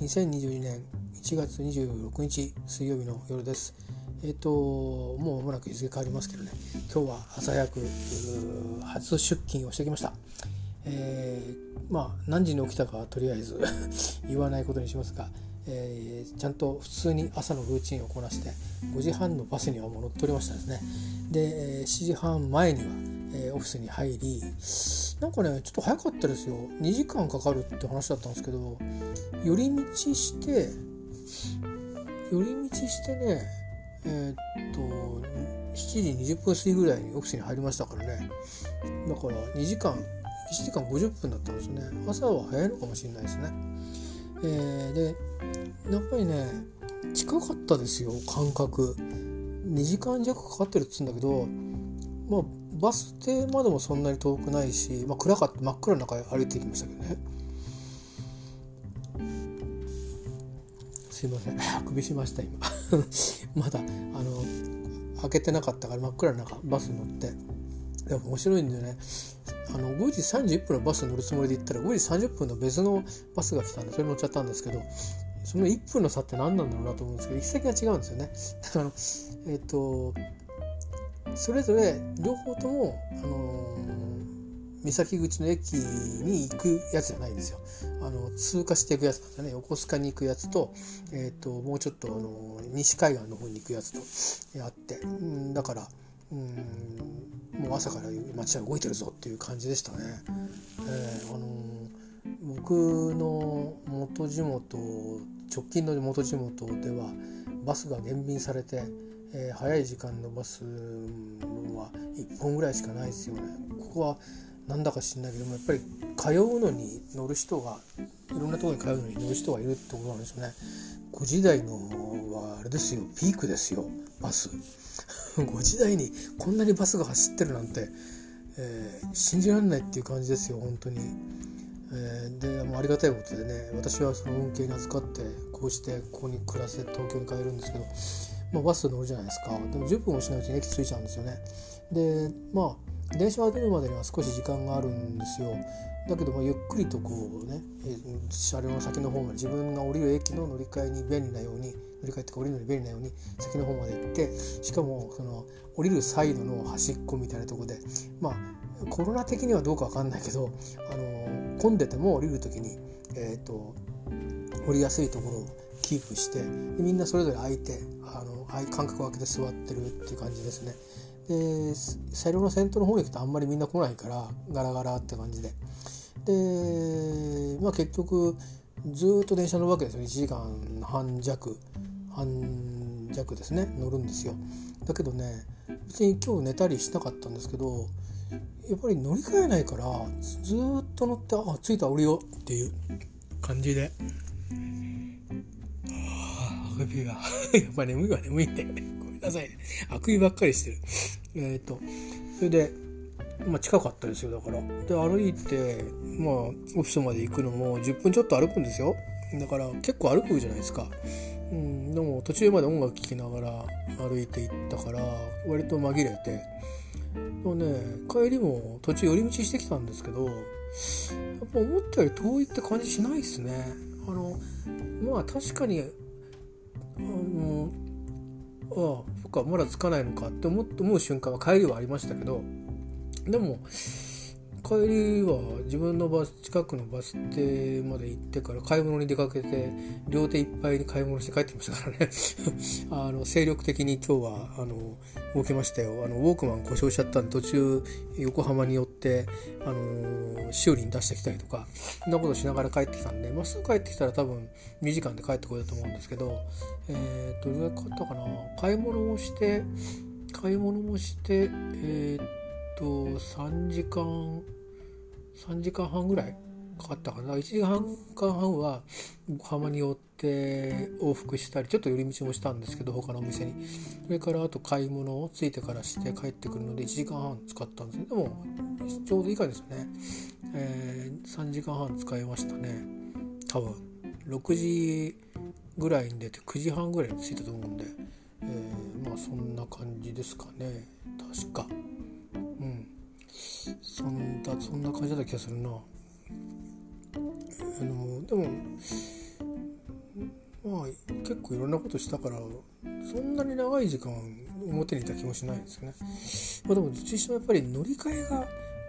2022年1月26日水曜日の夜です。えっ、ー、ともう間もなく日付変わりますけどね。今日は朝早く初出勤をしてきました。えー、まあ何時に起きたかはとりあえず 言わないことにしますがえー、ちゃんと普通に朝のルーチンをこなして5時半のバスにはもう乗っておりましたですね。で、えー、7時半前には、えー、オフィスに入りなんかねちょっと早かったですよ。2時間かかるって話だったんですけど寄り道して寄り道してねえー、っと7時20分過ぎぐらいにオフィスに入りましたからね。だから2時間1時間50分だったんですね。朝は早いのかもしれないですね。えー、でやっぱりね近かったですよ感覚2時間弱かかってるっつうんだけどまあバス停までもそんなに遠くないし、まあ、暗かった真っ暗な中歩いてきましたけどね。すいません。あくびしました今。まだあの開けてなかったから真っ暗な中バス乗って。でも面白いんだよね。あの5時31分のバス乗るつもりで行ったら5時30分の別のバスが来たんでそれ乗っちゃったんですけどその1分の差って何なんだろうなと思うんですけど行き先が違うんですよね。だからえっ、とそれぞれ両方とも、あのー、三崎口の駅に行くやつじゃないんですよ。あの通過していくやつなんですよね横須賀に行くやつと,、えーと、もうちょっと、あのー、西海岸の方に行くやつとあって、ん、だからうんもう朝から街は動いてるぞっていう感じでしたね。えー、あの僕の元地元直近の元地元ではバスが減便されて、えー、早い時間のバスは1本ぐらいしかないですよね。ここはなんだか知んないけどもやっぱり通うのに乗る人がいろんなところに通うのに乗る人がいるってことなんですよね。5時台のはあれですよ。ピークですよ。バス。5時台にこんなにバスが走ってるなんて、えー、信じられないっていう感じですよ。本当に。えー、でもありがたいことでね私はその運慶に預かってこうしてここに暮らせ東京に帰るんですけど、まあ、バス乗るじゃないですか。でも10分もしないうちに駅着いちゃうんですよね。でまあ電車が出るまでには少し時間があるんですよ。だけどまゆっくりとこうね車両の先の方まで自分が降りる駅の乗り換えに便利なように乗り換えって降りるのに便利なように先の方まで行ってしかもその降りるサイドの端っこみたいなとこでまあコロナ的にはどうか分かんないけどあの混んでても降りる時に、えーと、降りやすいところをキープしてみんなそれぞれ空いてあの間隔を空けて座ってるっていう感じですね。で車両の先頭の方に行くとあんまりみんな来ないからガラガラって感じで。で、まあ、結局ずっと電車乗るわけですよ。1時間半弱。半弱ですね。乗るんですよ。だけどね別に今日寝たりしなかったんですけどやっぱり乗り換えないからずっと乗ってあ着いた降りようっていう感じで。あくびが。やっぱ眠いわ眠いって。ごめんなさいね。あくびばっかりしてる。えっ、ー、とそれでまあ、近かったですよだから。で歩いてまあオフィスまで行くのも10分ちょっと歩くんですよ。だから結構歩くじゃないですか。うん、でも途中まで音楽聴きながら歩いていったから割と紛れて。でね帰りも途中寄り道してきたんですけどやっぱ思ったより遠いって感じしないですね。あのまあ確かにあのああそっかまだつかないのかって思思う瞬間は帰りはありましたけどでも帰りは自分のバス近くのバス停まで行ってから買い物に出かけて両手いっぱいに買い物して帰ってましたからね。あの精力的に今日はあの動きましたよ。あのウォークマン故障しちゃったんで途中横浜に寄ってあの修理に出してきたりとかそんなことしながら帰ってきたんでまっすぐ帰ってきたら多分2時間で帰ってこいだと思うんですけどえー、どれぐらいかかったかな。買い物もして買い物もしてえー、っと3時間3時間半ぐらいかかったかな。1時間半は横浜に寄って往復したりちょっと寄り道もしたんですけど他のお店に。それからあと買い物をついてからして帰ってくるので1時間半使ったんですでもちょうどいい感じですよね、えー、3時間半使いましたね。多分。6時ぐらいに出て9時半ぐらいに着いたと思うんで、えー、まあそんな感じですかね。確か。そんなそんな感じだった気がするなあのでもまあ結構いろんなことしたからそんなに長い時間表にいた気もしないですよね。まあ、でも実際やっぱり乗り換えが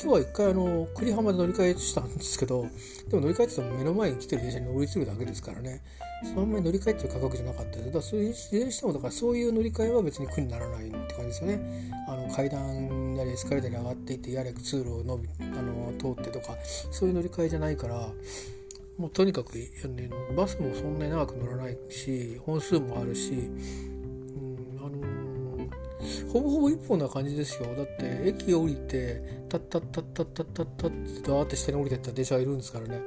今日は一回あの栗浜で乗り換えしたんですけどでも乗り換えって言っても目の前に来てる電車に乗り継ぐだけですからね。そんなに乗り換えっていう価格じゃなかったです。だからそれいずれにしてもだからそういう乗り換えは別に苦にならないって感じですよね。あの階段やりエスカレーターに上がっていってやれ通路を伸びあの通ってとかそういう乗り換えじゃないからもうとにかく、ね、バスもそんなに長く乗らないし本数もあるしほぼほぼ一本な感じですよ。だって駅降りてタッタッタッタッタッタッタッってダーって下に降りてった電車がいるんですからね。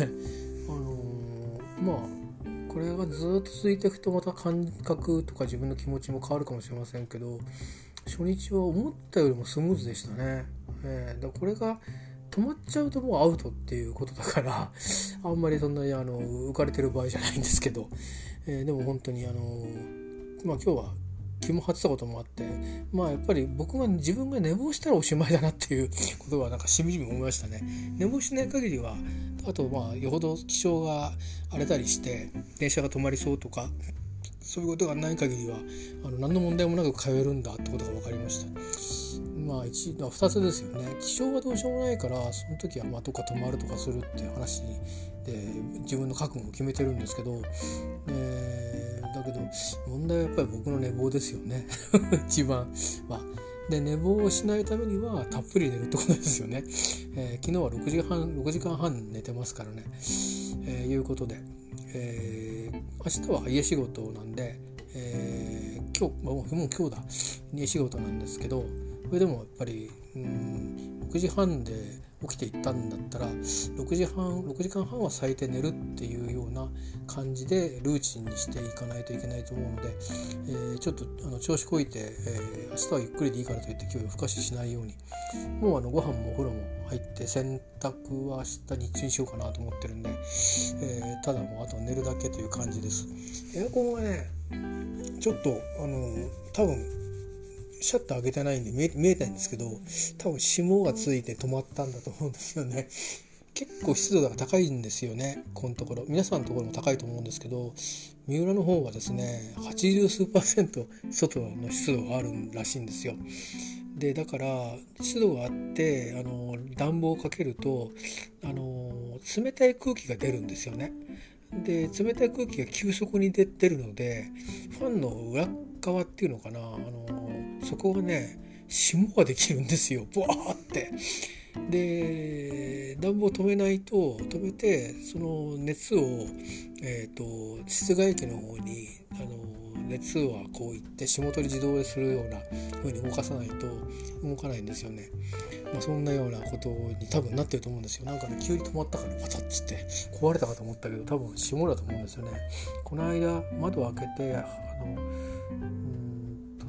あのー、まあこれがずっと続いていくとまた感覚とか自分の気持ちも変わるかもしれませんけど初日は思ったよりもスムーズでしたね、えー、だこれが止まっちゃうともうアウトっていうことだから あんまりそんなにあの浮かれてる場合じゃないんですけど、えー、でも本当にあのまあ今日は気も張ってたこともあってまあやっぱり僕が自分が寝坊したらおしまいだなっていうことはなんかしみじみ思いましたね。寝坊しない限りはあとまあよほど気象が荒れたりして電車が止まりそうとかそういうことがない限りはあの何の問題もなく通えるんだってことが分かりました。まあ 1, 2つですよね。気象はどうしようもないからその時はまあどっか泊まるとかするっていう話で自分の覚悟を決めてるんですけど、えーだけど問題はやっぱり僕の寝坊ですよね 一番は。で寝坊をしないためにはたっぷり寝るってことですよね。えー、昨日は6時半6時間半寝てますからね。えー、いうことで、えー、明日は家仕事なんで、えー、今日もうも今日だ家仕事なんですけどそれでもやっぱりうん6時半で起きていったんだったら6時半6時間半は最低寝るっていうような感じでルーチンにしていかないといけないと思うので、えー、ちょっとあの調子こいて、えー、明日はゆっくりでいいからといって今日夜更かししないようにもうあのご飯もお風呂も入って洗濯は明日日中にしようかなと思ってるんで、えー、ただもうあと寝るだけという感じです。エアコンはねちょっとあの多分シャッター開けてないんで見え見えないんですけど多分霜がついて止まったんだと思うんですよね。結構湿度が高いんですよねこのところ。皆さんのところも高いと思うんですけど三浦の方はですね80数パーセント外の湿度があるらしいんですよ。でだから湿度があってあの暖房をかけるとあの冷たい空気が出るんですよね。で冷たい空気が急速に出てるのでファンの裏側っていうのかな？あのそこがね霜ができるんですよブワーって。で暖房止めないと止めてその熱を、えーと、室外機の方にあの熱はこういって霜取り自動でするような風に動かさないと動かないんですよね。まあ、そんなようなことに多分なってると思うんですよ。なんかね急に止まったからパタッつって壊れたかと思ったけど多分霜だと思うんですよね。この間窓開けてあの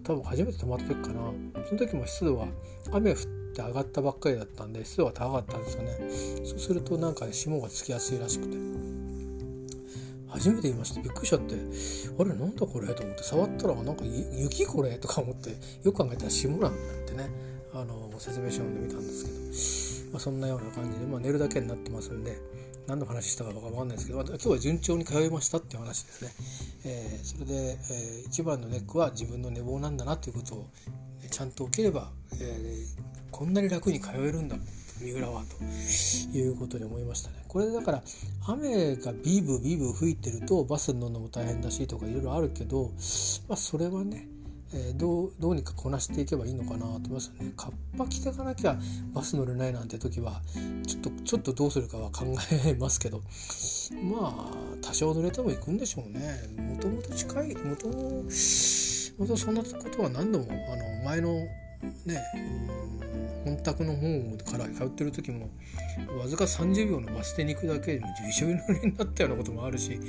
多分初めて泊まった時かなその時も湿度は雨降って上がったばっかりだったんで湿度が高かったんですよねそうするとなんかね霜がつきやすいらしくて初めて言いました。びっくりしちゃって。あれなんだこれと思って。触ったらなんか雪これとか思ってよく考えたら霜なんだってね。あの説明書読んでみたんですけど、まあ、そんなような感じで、まあ、寝るだけになってますんで何の話したか分かんないですけど今日は順調に通いましたっていう話ですね、えー、それで、えー、一番のネックは自分の寝坊なんだなということをちゃんと起きれば、えー、こんなに楽に通えるんだ。三浦はということに思いましたねこれだから雨がビーブビーブ吹いてるとバスに乗るのも大変だしとかいろいろあるけど、まあ、それはねえー、どうどうにかこなしていけばいいのかなと思いますよね。カッパ着てかなきゃバス乗れないなんて時はちょっとちょっとどうするかは考えますけどまあ多少乗れても行くんでしょうね。もともと近いもともとそんなことは何度もあの前のね本宅の方から通ってる時もわずか30秒のバス停に行くだけでも重症になったようなこともあるし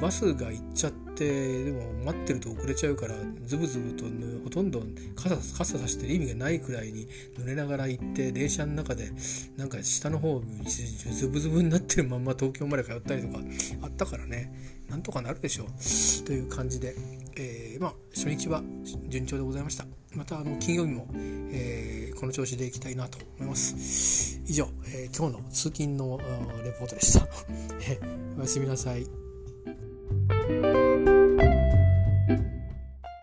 バスが行っちゃってでも待ってると遅れちゃうからズブズブとほとんど傘傘さしてる意味がないくらいに濡れながら行って電車の中でなんか下の方ズブズブになってるまんま東京まで通ったりとかあったからね。なんとかなるでしょう。という感じで、えー、まあ初日は順調でございました。またあの金曜日も、えー、この調子でいきたいなと思います。以上、えー、今日の通勤のレポートでした おやすみなさい。Bye.